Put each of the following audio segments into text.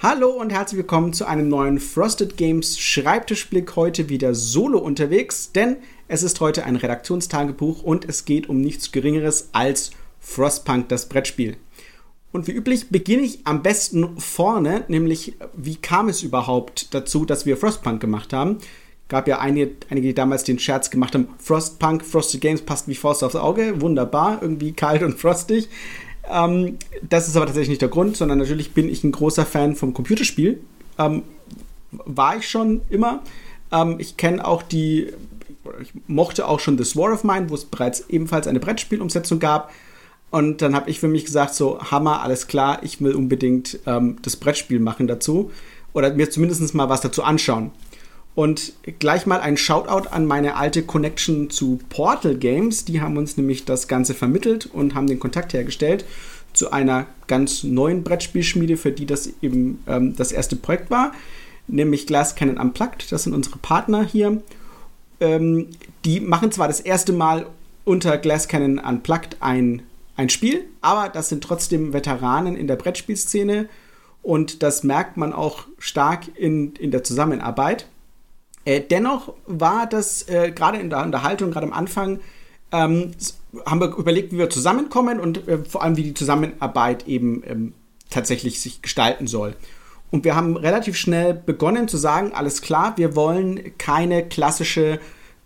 Hallo und herzlich willkommen zu einem neuen Frosted Games Schreibtischblick. Heute wieder solo unterwegs, denn es ist heute ein Redaktionstagebuch und es geht um nichts Geringeres als Frostpunk, das Brettspiel. Und wie üblich beginne ich am besten vorne, nämlich wie kam es überhaupt dazu, dass wir Frostpunk gemacht haben. Gab ja einige, einige, die damals den Scherz gemacht haben, Frostpunk, Frosted Games passt wie Faust aufs Auge, wunderbar, irgendwie kalt und frostig. Ähm, das ist aber tatsächlich nicht der Grund, sondern natürlich bin ich ein großer Fan vom Computerspiel. Ähm, war ich schon immer. Ähm, ich kenne auch die, ich mochte auch schon The War of Mine, wo es bereits ebenfalls eine Brettspielumsetzung gab. Und dann habe ich für mich gesagt, so Hammer, alles klar, ich will unbedingt ähm, das Brettspiel machen dazu. Oder mir zumindest mal was dazu anschauen. Und gleich mal ein Shoutout an meine alte Connection zu Portal Games. Die haben uns nämlich das Ganze vermittelt und haben den Kontakt hergestellt zu einer ganz neuen Brettspielschmiede, für die das eben ähm, das erste Projekt war, nämlich Glass Cannon Unplugged. Das sind unsere Partner hier. Ähm, die machen zwar das erste Mal unter Glass Cannon Unplugged ein, ein Spiel, aber das sind trotzdem Veteranen in der Brettspielszene und das merkt man auch stark in, in der Zusammenarbeit. Äh, dennoch war das äh, gerade in der Unterhaltung, gerade am Anfang, ähm, haben wir überlegt, wie wir zusammenkommen und äh, vor allem, wie die Zusammenarbeit eben ähm, tatsächlich sich gestalten soll. Und wir haben relativ schnell begonnen zu sagen, alles klar, wir wollen keine klassische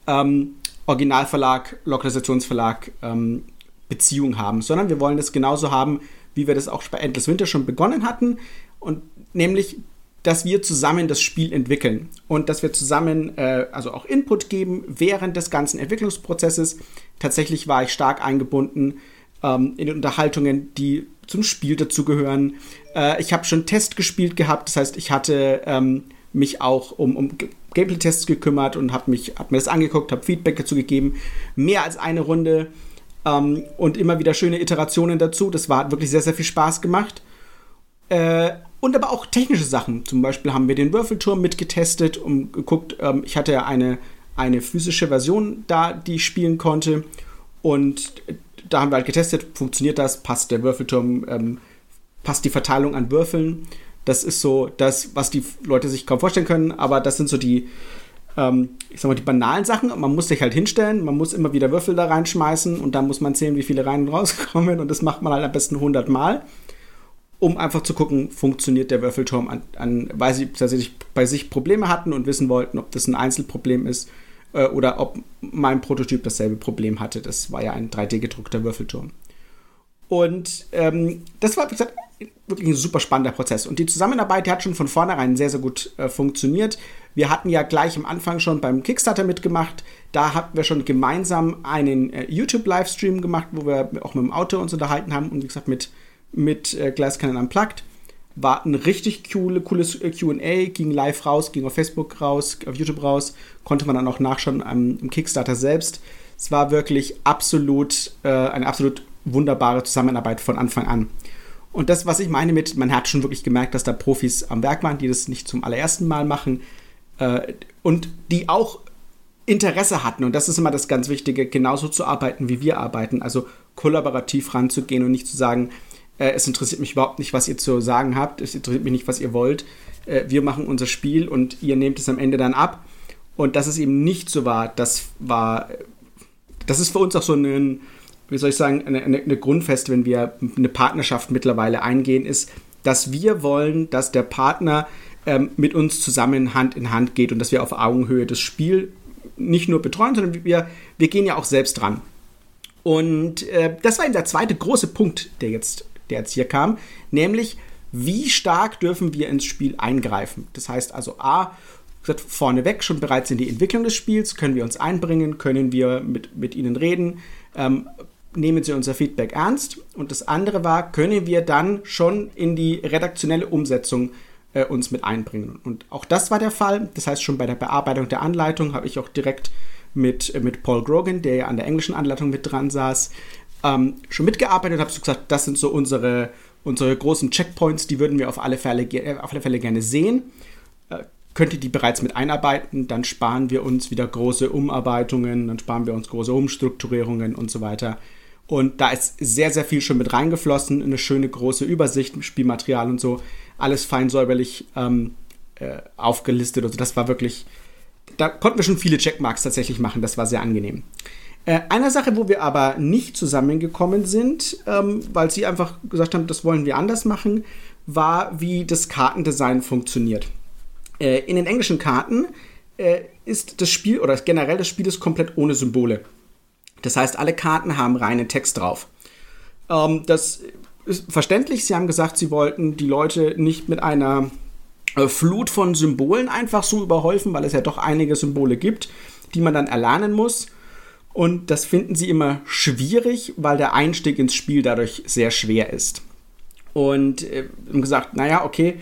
ähm, Originalverlag, Lokalisationsverlag ähm, Beziehung haben, sondern wir wollen das genauso haben, wie wir das auch bei Endless Winter schon begonnen hatten. Und nämlich dass wir zusammen das Spiel entwickeln und dass wir zusammen äh, also auch Input geben während des ganzen Entwicklungsprozesses. Tatsächlich war ich stark eingebunden ähm, in Unterhaltungen, die zum Spiel dazugehören. Äh, ich habe schon Test gespielt gehabt, das heißt, ich hatte ähm, mich auch um, um Gameplay-Tests gekümmert und habe hab mir das angeguckt, habe Feedback dazu gegeben. Mehr als eine Runde ähm, und immer wieder schöne Iterationen dazu. Das war, hat wirklich sehr, sehr viel Spaß gemacht. Äh, und aber auch technische Sachen. Zum Beispiel haben wir den Würfelturm mitgetestet und geguckt. Ähm, ich hatte ja eine, eine physische Version da, die ich spielen konnte. Und da haben wir halt getestet, funktioniert das, passt der Würfelturm, ähm, passt die Verteilung an Würfeln. Das ist so das, was die Leute sich kaum vorstellen können, aber das sind so die, ähm, ich sag mal, die banalen Sachen. Man muss sich halt hinstellen, man muss immer wieder Würfel da reinschmeißen und dann muss man zählen, wie viele rein und rauskommen und das macht man halt am besten 100 Mal um einfach zu gucken, funktioniert der Würfelturm an, an weil sie tatsächlich bei sich Probleme hatten und wissen wollten, ob das ein Einzelproblem ist äh, oder ob mein Prototyp dasselbe Problem hatte. Das war ja ein 3D-gedruckter Würfelturm. Und ähm, das war, wie gesagt, wirklich ein super spannender Prozess. Und die Zusammenarbeit die hat schon von vornherein sehr, sehr gut äh, funktioniert. Wir hatten ja gleich am Anfang schon beim Kickstarter mitgemacht. Da hatten wir schon gemeinsam einen äh, YouTube-Livestream gemacht, wo wir auch mit dem Auto uns unterhalten haben und wie gesagt mit mit äh, Glass Cannon Unplugged. War ein richtig coole, cooles äh, QA, ging live raus, ging auf Facebook raus, auf YouTube raus, konnte man dann auch nachschauen am, im Kickstarter selbst. Es war wirklich absolut äh, eine absolut wunderbare Zusammenarbeit von Anfang an. Und das, was ich meine mit, man hat schon wirklich gemerkt, dass da Profis am Werk waren, die das nicht zum allerersten Mal machen äh, und die auch Interesse hatten. Und das ist immer das ganz Wichtige, genauso zu arbeiten, wie wir arbeiten. Also kollaborativ ranzugehen und nicht zu sagen, äh, es interessiert mich überhaupt nicht, was ihr zu sagen habt. Es interessiert mich nicht, was ihr wollt. Äh, wir machen unser Spiel und ihr nehmt es am Ende dann ab. Und dass es eben nicht so war, das war, das ist für uns auch so ein, wie soll ich sagen, eine, eine, eine Grundfest, wenn wir eine Partnerschaft mittlerweile eingehen, ist, dass wir wollen, dass der Partner ähm, mit uns zusammen Hand in Hand geht und dass wir auf Augenhöhe das Spiel nicht nur betreuen, sondern wir, wir gehen ja auch selbst dran. Und äh, das war eben der zweite große Punkt, der jetzt der jetzt hier kam, nämlich wie stark dürfen wir ins Spiel eingreifen. Das heißt also A, vorneweg schon bereits in die Entwicklung des Spiels, können wir uns einbringen, können wir mit, mit ihnen reden, ähm, nehmen sie unser Feedback ernst. Und das andere war, können wir dann schon in die redaktionelle Umsetzung äh, uns mit einbringen. Und auch das war der Fall. Das heißt, schon bei der Bearbeitung der Anleitung habe ich auch direkt mit, mit Paul Grogan, der ja an der englischen Anleitung mit dran saß, ähm, schon mitgearbeitet, habe so gesagt, das sind so unsere, unsere großen Checkpoints, die würden wir auf alle Fälle, äh, auf alle Fälle gerne sehen. Äh, könnt ihr die bereits mit einarbeiten, dann sparen wir uns wieder große Umarbeitungen, dann sparen wir uns große Umstrukturierungen und so weiter. Und da ist sehr, sehr viel schon mit reingeflossen, eine schöne große Übersicht, Spielmaterial und so. alles fein säuberlich ähm, äh, aufgelistet. Also das war wirklich, da konnten wir schon viele Checkmarks tatsächlich machen. Das war sehr angenehm. Äh, eine Sache, wo wir aber nicht zusammengekommen sind, ähm, weil sie einfach gesagt haben, das wollen wir anders machen, war, wie das Kartendesign funktioniert. Äh, in den englischen Karten äh, ist das Spiel oder generell das Spiel ist komplett ohne Symbole. Das heißt, alle Karten haben reinen Text drauf. Ähm, das ist verständlich. Sie haben gesagt, sie wollten die Leute nicht mit einer äh, Flut von Symbolen einfach so überhäufen, weil es ja doch einige Symbole gibt, die man dann erlernen muss. Und das finden sie immer schwierig, weil der Einstieg ins Spiel dadurch sehr schwer ist. Und äh, haben gesagt, naja, okay,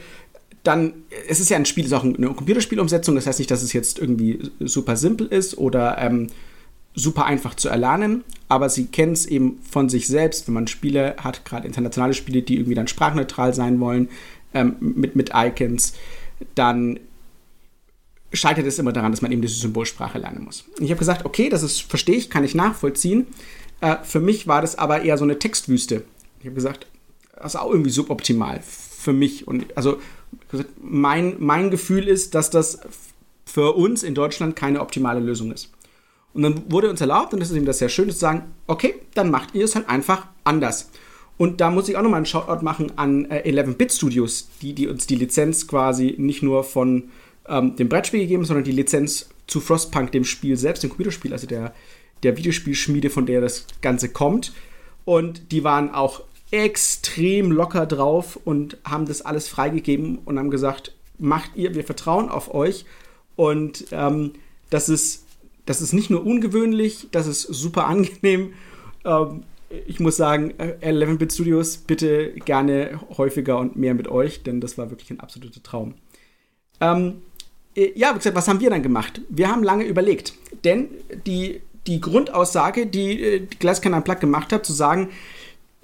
dann, es ist ja ein Spiel, es ist auch eine Computerspielumsetzung, das heißt nicht, dass es jetzt irgendwie super simpel ist oder ähm, super einfach zu erlernen, aber sie kennen es eben von sich selbst, wenn man Spiele hat, gerade internationale Spiele, die irgendwie dann sprachneutral sein wollen, ähm, mit, mit Icons, dann scheitert es immer daran, dass man eben diese Symbolsprache lernen muss. Und ich habe gesagt, okay, das ist, verstehe ich, kann ich nachvollziehen. Äh, für mich war das aber eher so eine Textwüste. Ich habe gesagt, das ist auch irgendwie suboptimal für mich. Und also mein, mein Gefühl ist, dass das für uns in Deutschland keine optimale Lösung ist. Und dann wurde uns erlaubt, und das ist eben das sehr schön, zu sagen, okay, dann macht ihr es halt einfach anders. Und da muss ich auch nochmal einen Shoutout machen an äh, 11-Bit Studios, die, die uns die Lizenz quasi nicht nur von ähm, dem Brettspiel gegeben, sondern die Lizenz zu Frostpunk, dem Spiel selbst, dem Computerspiel, also der, der Videospielschmiede, von der das Ganze kommt. Und die waren auch extrem locker drauf und haben das alles freigegeben und haben gesagt, macht ihr, wir vertrauen auf euch. Und ähm, das, ist, das ist nicht nur ungewöhnlich, das ist super angenehm. Ähm, ich muss sagen, 11-Bit Studios, bitte gerne häufiger und mehr mit euch, denn das war wirklich ein absoluter Traum. Ähm, äh, ja, wie gesagt, was haben wir dann gemacht? Wir haben lange überlegt, denn die, die Grundaussage, die, äh, die Glasscanner Plug gemacht hat, zu sagen,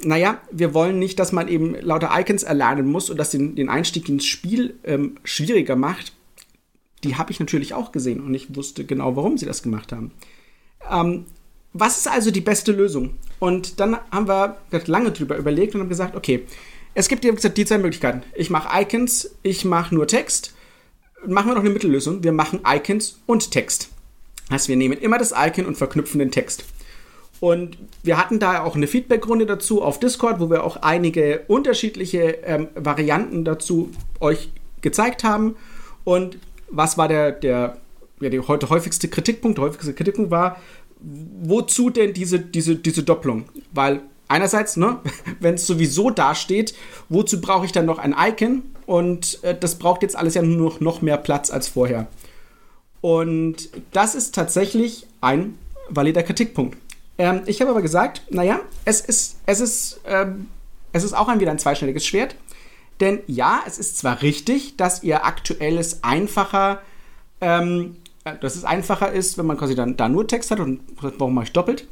naja, wir wollen nicht, dass man eben lauter Icons erlernen muss und das den, den Einstieg ins Spiel ähm, schwieriger macht. Die habe ich natürlich auch gesehen und ich wusste genau, warum sie das gemacht haben. Ähm, was ist also die beste Lösung? Und dann haben wir lange drüber überlegt und haben gesagt, okay, es gibt die zwei Möglichkeiten. Ich mache Icons, ich mache nur Text. Machen wir noch eine Mittellösung. Wir machen Icons und Text. Also wir nehmen immer das Icon und verknüpfen den Text. Und wir hatten da auch eine Feedback-Runde dazu auf Discord, wo wir auch einige unterschiedliche ähm, Varianten dazu euch gezeigt haben. Und was war der, der, ja, der heute häufigste Kritikpunkt? Der häufigste Kritikpunkt war, wozu denn diese, diese, diese Doppelung? Weil einerseits, ne, wenn es sowieso dasteht, wozu brauche ich dann noch ein Icon? Und äh, das braucht jetzt alles ja nur noch, noch mehr Platz als vorher. Und das ist tatsächlich ein valider Kritikpunkt. Ähm, ich habe aber gesagt, naja, es ist, es ist, ähm, es ist auch ein wieder ein zweischneidiges Schwert. Denn ja, es ist zwar richtig, dass ihr aktuelles einfacher, ähm, äh, dass es einfacher ist, wenn man quasi dann da nur Text hat und warum mache ich doppelt.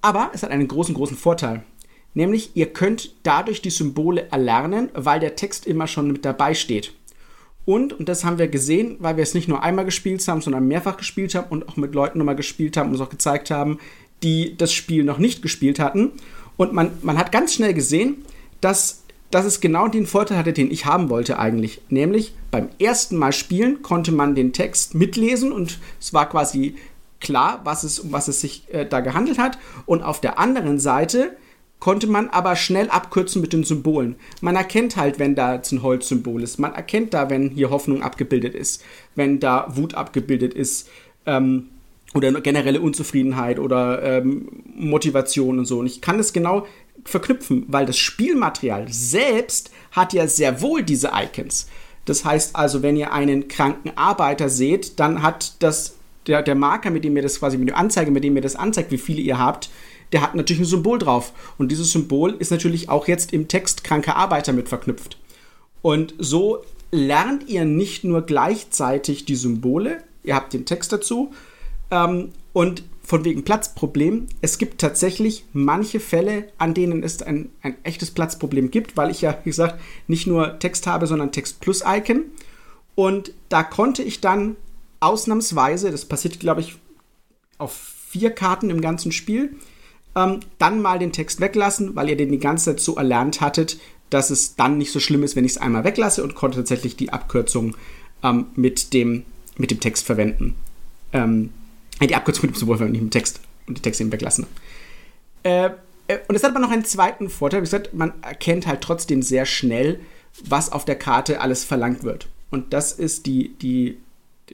Aber es hat einen großen, großen Vorteil. Nämlich, ihr könnt dadurch die Symbole erlernen, weil der Text immer schon mit dabei steht. Und, und das haben wir gesehen, weil wir es nicht nur einmal gespielt haben, sondern mehrfach gespielt haben und auch mit Leuten nochmal gespielt haben und uns auch gezeigt haben, die das Spiel noch nicht gespielt hatten. Und man, man hat ganz schnell gesehen, dass, dass es genau den Vorteil hatte, den ich haben wollte eigentlich. Nämlich beim ersten Mal spielen konnte man den Text mitlesen und es war quasi klar, was es, um was es sich äh, da gehandelt hat. Und auf der anderen Seite konnte man aber schnell abkürzen mit den Symbolen. Man erkennt halt, wenn da jetzt ein Holzsymbol ist. Man erkennt da, wenn hier Hoffnung abgebildet ist, wenn da Wut abgebildet ist ähm, oder generelle Unzufriedenheit oder ähm, Motivation und so. Und ich kann das genau verknüpfen, weil das Spielmaterial selbst hat ja sehr wohl diese Icons. Das heißt also, wenn ihr einen kranken Arbeiter seht, dann hat das der, der Marker, mit dem ihr das quasi mit der Anzeige, mit dem ihr das anzeigt, wie viele ihr habt, der hat natürlich ein Symbol drauf. Und dieses Symbol ist natürlich auch jetzt im Text kranker Arbeiter mit verknüpft. Und so lernt ihr nicht nur gleichzeitig die Symbole, ihr habt den Text dazu ähm, und von wegen Platzproblem. Es gibt tatsächlich manche Fälle, an denen es ein, ein echtes Platzproblem gibt, weil ich ja, wie gesagt, nicht nur Text habe, sondern Text plus Icon. Und da konnte ich dann ausnahmsweise, das passiert, glaube ich, auf vier Karten im ganzen Spiel, ähm, dann mal den Text weglassen, weil ihr den die ganze Zeit so erlernt hattet, dass es dann nicht so schlimm ist, wenn ich es einmal weglasse und konnte tatsächlich die Abkürzung ähm, mit, dem, mit dem Text verwenden. Ähm, die Abkürzung mit dem Symbol verwenden, nicht mit dem Text und die Texte eben weglassen. Äh, äh, und es hat aber noch einen zweiten Vorteil. Wie gesagt, man erkennt halt trotzdem sehr schnell, was auf der Karte alles verlangt wird. Und das ist die, die,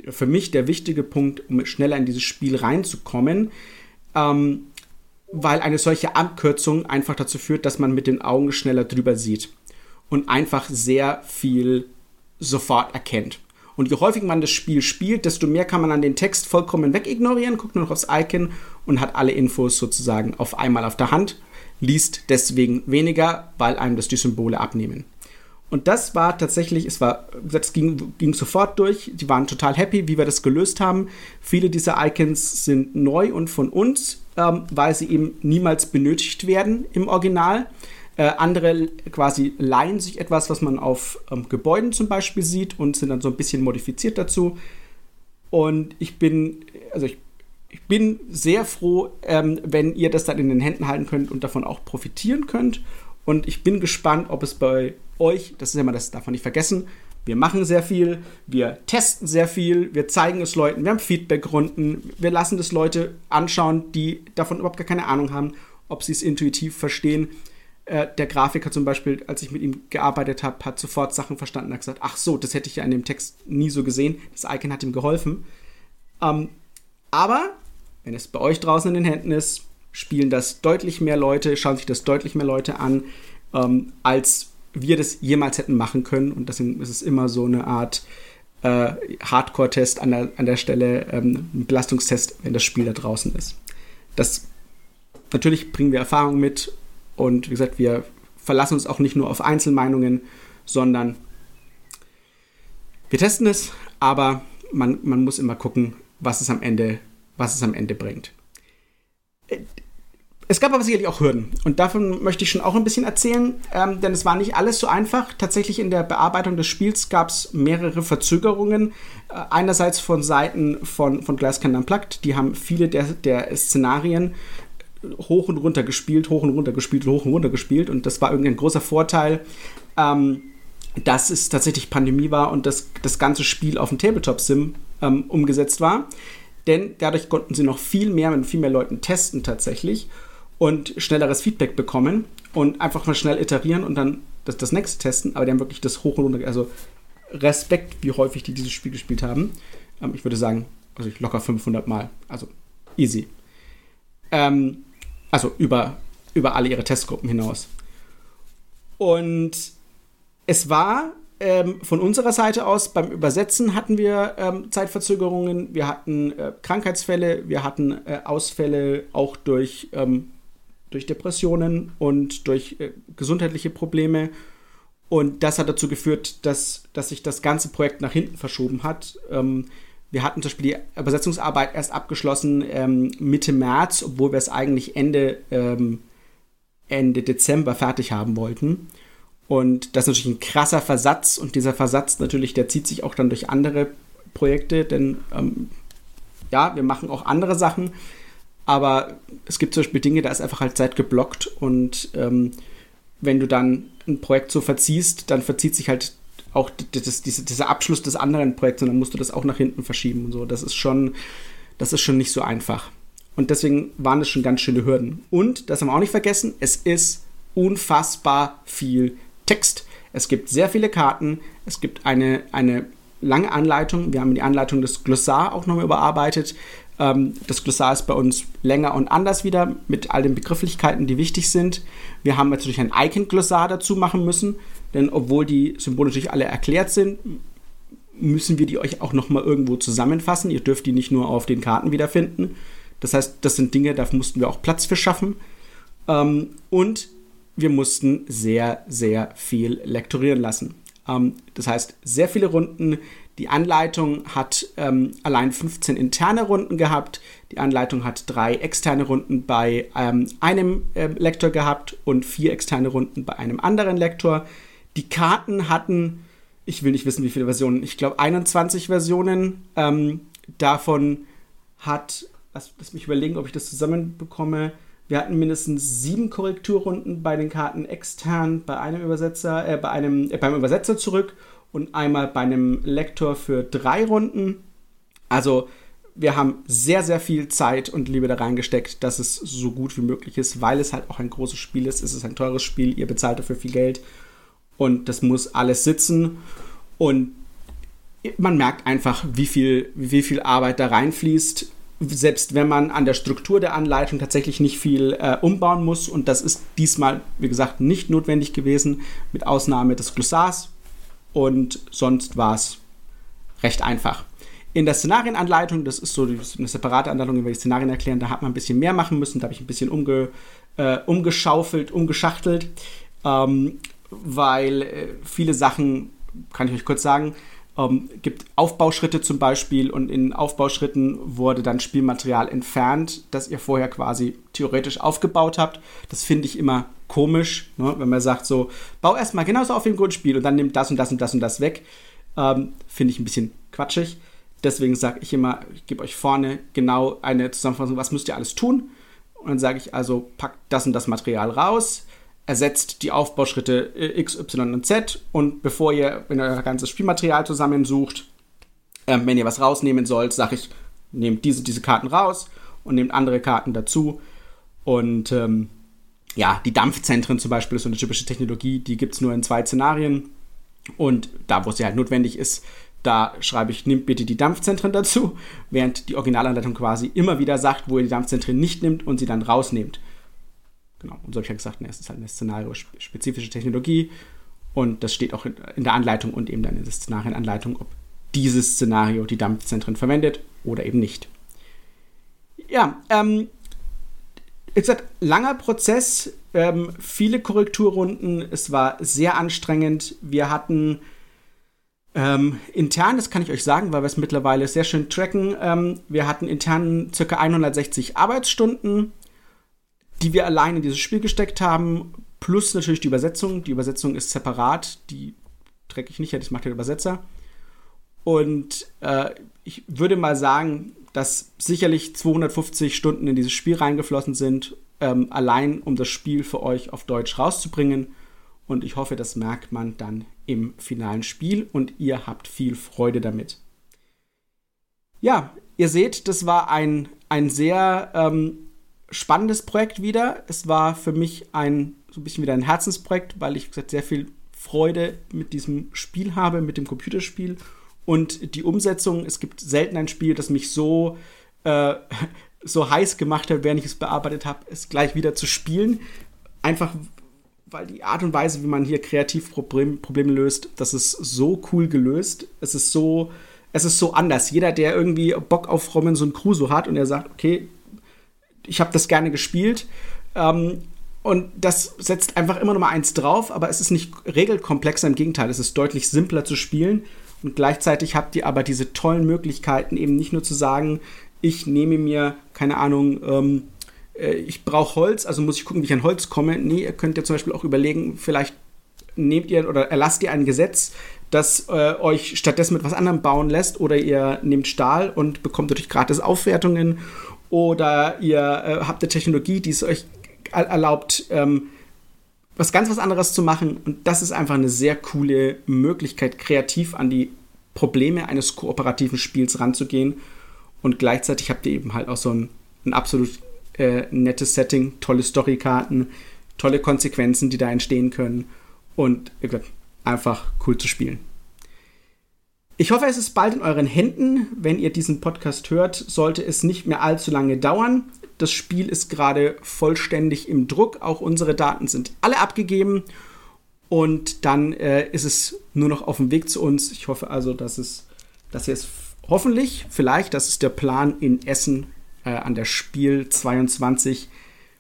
für mich der wichtige Punkt, um schneller in dieses Spiel reinzukommen. Ähm, weil eine solche Abkürzung einfach dazu führt, dass man mit den Augen schneller drüber sieht und einfach sehr viel sofort erkennt. Und je häufiger man das Spiel spielt, desto mehr kann man an den Text vollkommen wegignorieren, guckt nur noch aufs Icon und hat alle Infos sozusagen auf einmal auf der Hand, liest deswegen weniger, weil einem das die Symbole abnehmen. Und das war tatsächlich, es war, das ging, ging sofort durch. Die waren total happy, wie wir das gelöst haben. Viele dieser Icons sind neu und von uns, ähm, weil sie eben niemals benötigt werden im Original. Äh, andere quasi leihen sich etwas, was man auf ähm, Gebäuden zum Beispiel sieht und sind dann so ein bisschen modifiziert dazu. Und ich bin, also ich, ich bin sehr froh, ähm, wenn ihr das dann in den Händen halten könnt und davon auch profitieren könnt. Und ich bin gespannt, ob es bei euch, das ist ja immer das, darf man nicht vergessen, wir machen sehr viel, wir testen sehr viel, wir zeigen es Leuten, wir haben Feedbackrunden, wir lassen das Leute anschauen, die davon überhaupt gar keine Ahnung haben, ob sie es intuitiv verstehen. Äh, der Grafiker zum Beispiel, als ich mit ihm gearbeitet habe, hat sofort Sachen verstanden und hat gesagt, ach so, das hätte ich ja in dem Text nie so gesehen. Das Icon hat ihm geholfen. Ähm, aber wenn es bei euch draußen in den Händen ist, spielen das deutlich mehr Leute, schauen sich das deutlich mehr Leute an, ähm, als wir das jemals hätten machen können. Und deswegen ist es immer so eine Art äh, Hardcore-Test an der, an der Stelle, ähm, ein Belastungstest, wenn das Spiel da draußen ist. Das natürlich bringen wir Erfahrung mit und wie gesagt, wir verlassen uns auch nicht nur auf Einzelmeinungen, sondern wir testen es, aber man, man muss immer gucken, was es am Ende, was es am Ende bringt. Es gab aber sicherlich auch Hürden und davon möchte ich schon auch ein bisschen erzählen, ähm, denn es war nicht alles so einfach. Tatsächlich in der Bearbeitung des Spiels gab es mehrere Verzögerungen. Äh, einerseits von Seiten von, von Glasscan Unplugged, die haben viele der, der Szenarien hoch und runter gespielt, hoch und runter gespielt, hoch und runter gespielt. Und das war irgendwie ein großer Vorteil, ähm, dass es tatsächlich Pandemie war und das, das ganze Spiel auf dem Tabletop-Sim ähm, umgesetzt war. Denn dadurch konnten sie noch viel mehr mit viel mehr Leuten testen tatsächlich und schnelleres Feedback bekommen und einfach mal schnell iterieren und dann das, das nächste testen. Aber die haben wirklich das hoch und runter, also Respekt, wie häufig die dieses Spiel gespielt haben. Ähm, ich würde sagen, also locker 500 Mal. Also easy. Ähm, also über, über alle ihre Testgruppen hinaus. Und es war ähm, von unserer Seite aus, beim Übersetzen hatten wir ähm, Zeitverzögerungen, wir hatten äh, Krankheitsfälle, wir hatten äh, Ausfälle auch durch, ähm, durch Depressionen und durch äh, gesundheitliche Probleme. Und das hat dazu geführt, dass, dass sich das ganze Projekt nach hinten verschoben hat. Ähm, wir hatten zum Beispiel die Übersetzungsarbeit erst abgeschlossen ähm, Mitte März, obwohl wir es eigentlich Ende, ähm, Ende Dezember fertig haben wollten. Und das ist natürlich ein krasser Versatz und dieser Versatz natürlich, der zieht sich auch dann durch andere Projekte, denn ähm, ja, wir machen auch andere Sachen, aber es gibt zum Beispiel Dinge, da ist einfach halt Zeit geblockt und ähm, wenn du dann ein Projekt so verziehst, dann verzieht sich halt auch das, diese, dieser Abschluss des anderen Projekts und dann musst du das auch nach hinten verschieben und so. Das ist schon, das ist schon nicht so einfach. Und deswegen waren es schon ganz schöne Hürden. Und, das haben wir auch nicht vergessen, es ist unfassbar viel Text. Es gibt sehr viele Karten, es gibt eine, eine lange Anleitung. Wir haben die Anleitung des Glossar auch nochmal überarbeitet. Ähm, das Glossar ist bei uns länger und anders wieder mit all den Begrifflichkeiten, die wichtig sind. Wir haben natürlich ein Icon-Glossar dazu machen müssen. Denn obwohl die Symbole natürlich alle erklärt sind, müssen wir die euch auch nochmal irgendwo zusammenfassen. Ihr dürft die nicht nur auf den Karten wiederfinden. Das heißt, das sind Dinge, da mussten wir auch Platz für schaffen. Ähm, und wir mussten sehr, sehr viel lektorieren lassen. Ähm, das heißt, sehr viele Runden. Die Anleitung hat ähm, allein 15 interne Runden gehabt. Die Anleitung hat drei externe Runden bei ähm, einem äh, Lektor gehabt und vier externe Runden bei einem anderen Lektor. Die Karten hatten, ich will nicht wissen, wie viele Versionen, ich glaube 21 Versionen. Ähm, davon hat, lass, lass, mich überlegen, ob ich das zusammenbekomme, Wir hatten mindestens sieben Korrekturrunden bei den Karten extern bei einem Übersetzer, äh, bei einem, äh, beim Übersetzer zurück und einmal bei einem Lektor für drei Runden. Also wir haben sehr, sehr viel Zeit und Liebe da reingesteckt, dass es so gut wie möglich ist, weil es halt auch ein großes Spiel ist. Es ist ein teures Spiel, ihr bezahlt dafür viel Geld und das muss alles sitzen. Und man merkt einfach, wie viel, wie viel Arbeit da reinfließt, selbst wenn man an der Struktur der Anleitung tatsächlich nicht viel äh, umbauen muss. Und das ist diesmal, wie gesagt, nicht notwendig gewesen, mit Ausnahme des Glossars. Und sonst war es recht einfach. In der Szenarienanleitung, das ist so eine separate Anleitung, über die Szenarien erklären, da hat man ein bisschen mehr machen müssen. Da habe ich ein bisschen umge, äh, umgeschaufelt, umgeschachtelt, ähm, weil äh, viele Sachen, kann ich euch kurz sagen, ähm, gibt Aufbauschritte zum Beispiel und in Aufbauschritten wurde dann Spielmaterial entfernt, das ihr vorher quasi theoretisch aufgebaut habt. Das finde ich immer komisch, ne? wenn man sagt so, bau erstmal genauso auf dem Grundspiel und dann nimmt das und das und das und das weg. Ähm, finde ich ein bisschen quatschig. Deswegen sage ich immer, ich gebe euch vorne genau eine Zusammenfassung, was müsst ihr alles tun. Und dann sage ich also, packt das und das Material raus, ersetzt die Aufbauschritte X, Y und Z und bevor ihr, wenn ihr euer ganzes Spielmaterial zusammensucht, äh, wenn ihr was rausnehmen sollt, sage ich, nehmt diese, diese Karten raus und nehmt andere Karten dazu. Und ähm, ja, die Dampfzentren zum Beispiel ist so eine typische Technologie, die gibt es nur in zwei Szenarien. Und da, wo sie halt notwendig ist, da schreibe ich, nehmt bitte die Dampfzentren dazu, während die Originalanleitung quasi immer wieder sagt, wo ihr die Dampfzentren nicht nimmt und sie dann rausnehmt. Genau, und so habe ich ja gesagt, ne, es ist halt eine szenario-spezifische Technologie und das steht auch in der Anleitung und eben dann in der Szenarienanleitung, ob dieses Szenario die Dampfzentren verwendet oder eben nicht. Ja, ähm, wie gesagt, langer Prozess, ähm, viele Korrekturrunden, es war sehr anstrengend. Wir hatten ähm, intern, das kann ich euch sagen, weil wir es mittlerweile sehr schön tracken, ähm, wir hatten intern ca. 160 Arbeitsstunden die wir allein in dieses Spiel gesteckt haben, plus natürlich die Übersetzung. Die Übersetzung ist separat, die träge ich nicht, das macht der Übersetzer. Und äh, ich würde mal sagen, dass sicherlich 250 Stunden in dieses Spiel reingeflossen sind, ähm, allein um das Spiel für euch auf Deutsch rauszubringen. Und ich hoffe, das merkt man dann im finalen Spiel und ihr habt viel Freude damit. Ja, ihr seht, das war ein, ein sehr ähm, spannendes Projekt wieder. Es war für mich ein so ein bisschen wieder ein Herzensprojekt, weil ich gesagt, sehr viel Freude mit diesem Spiel habe, mit dem Computerspiel und die Umsetzung. Es gibt selten ein Spiel, das mich so äh, so heiß gemacht hat, während ich es bearbeitet habe, es gleich wieder zu spielen. Einfach weil die Art und Weise, wie man hier kreativ Problem, Probleme löst, das ist so cool gelöst. Es ist so, es ist so anders. Jeder, der irgendwie Bock auf Robinson Crusoe hat und er sagt, okay, ich habe das gerne gespielt. Ähm, und das setzt einfach immer noch mal eins drauf, aber es ist nicht regelkomplexer, im Gegenteil, es ist deutlich simpler zu spielen. Und gleichzeitig habt ihr aber diese tollen Möglichkeiten, eben nicht nur zu sagen, ich nehme mir, keine Ahnung, ähm, äh, ich brauche Holz, also muss ich gucken, wie ich an Holz komme. Nee, ihr könnt ja zum Beispiel auch überlegen, vielleicht nehmt ihr oder erlasst ihr ein Gesetz, das äh, euch stattdessen mit was anderem bauen lässt, oder ihr nehmt Stahl und bekommt dadurch gratis Aufwertungen oder ihr äh, habt eine Technologie, die es euch erlaubt, ähm, was ganz was anderes zu machen. Und das ist einfach eine sehr coole Möglichkeit, kreativ an die Probleme eines kooperativen Spiels ranzugehen. Und gleichzeitig habt ihr eben halt auch so ein, ein absolut äh, nettes Setting, tolle Storykarten, tolle Konsequenzen, die da entstehen können. Und gesagt, einfach cool zu spielen. Ich hoffe, es ist bald in euren Händen. Wenn ihr diesen Podcast hört, sollte es nicht mehr allzu lange dauern. Das Spiel ist gerade vollständig im Druck. Auch unsere Daten sind alle abgegeben. Und dann äh, ist es nur noch auf dem Weg zu uns. Ich hoffe also, dass es, dass ihr es hoffentlich, vielleicht, das ist der Plan in Essen äh, an der Spiel 22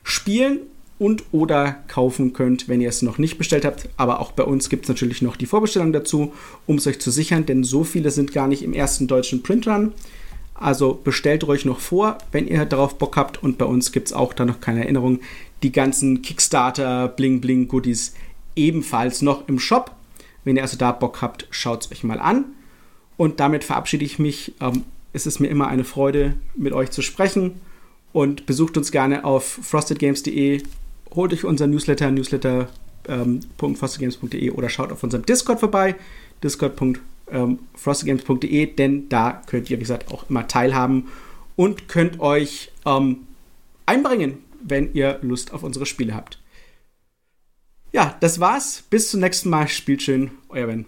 spielen und oder kaufen könnt, wenn ihr es noch nicht bestellt habt. Aber auch bei uns gibt es natürlich noch die Vorbestellung dazu, um es euch zu sichern, denn so viele sind gar nicht im ersten deutschen Printrun. Also bestellt euch noch vor, wenn ihr darauf Bock habt. Und bei uns gibt es auch da noch keine Erinnerung. Die ganzen Kickstarter, Bling Bling Goodies ebenfalls noch im Shop. Wenn ihr also da Bock habt, schaut es euch mal an. Und damit verabschiede ich mich. Ähm, es ist mir immer eine Freude, mit euch zu sprechen. und besucht uns gerne auf frostedgames.de. Holt euch unser Newsletter, newsletter.frostedgames.de ähm, oder schaut auf unserem Discord vorbei, discord.frostedgames.de, ähm, denn da könnt ihr, wie gesagt, auch immer teilhaben und könnt euch ähm, einbringen, wenn ihr Lust auf unsere Spiele habt. Ja, das war's. Bis zum nächsten Mal. Spielt schön. Euer Ben.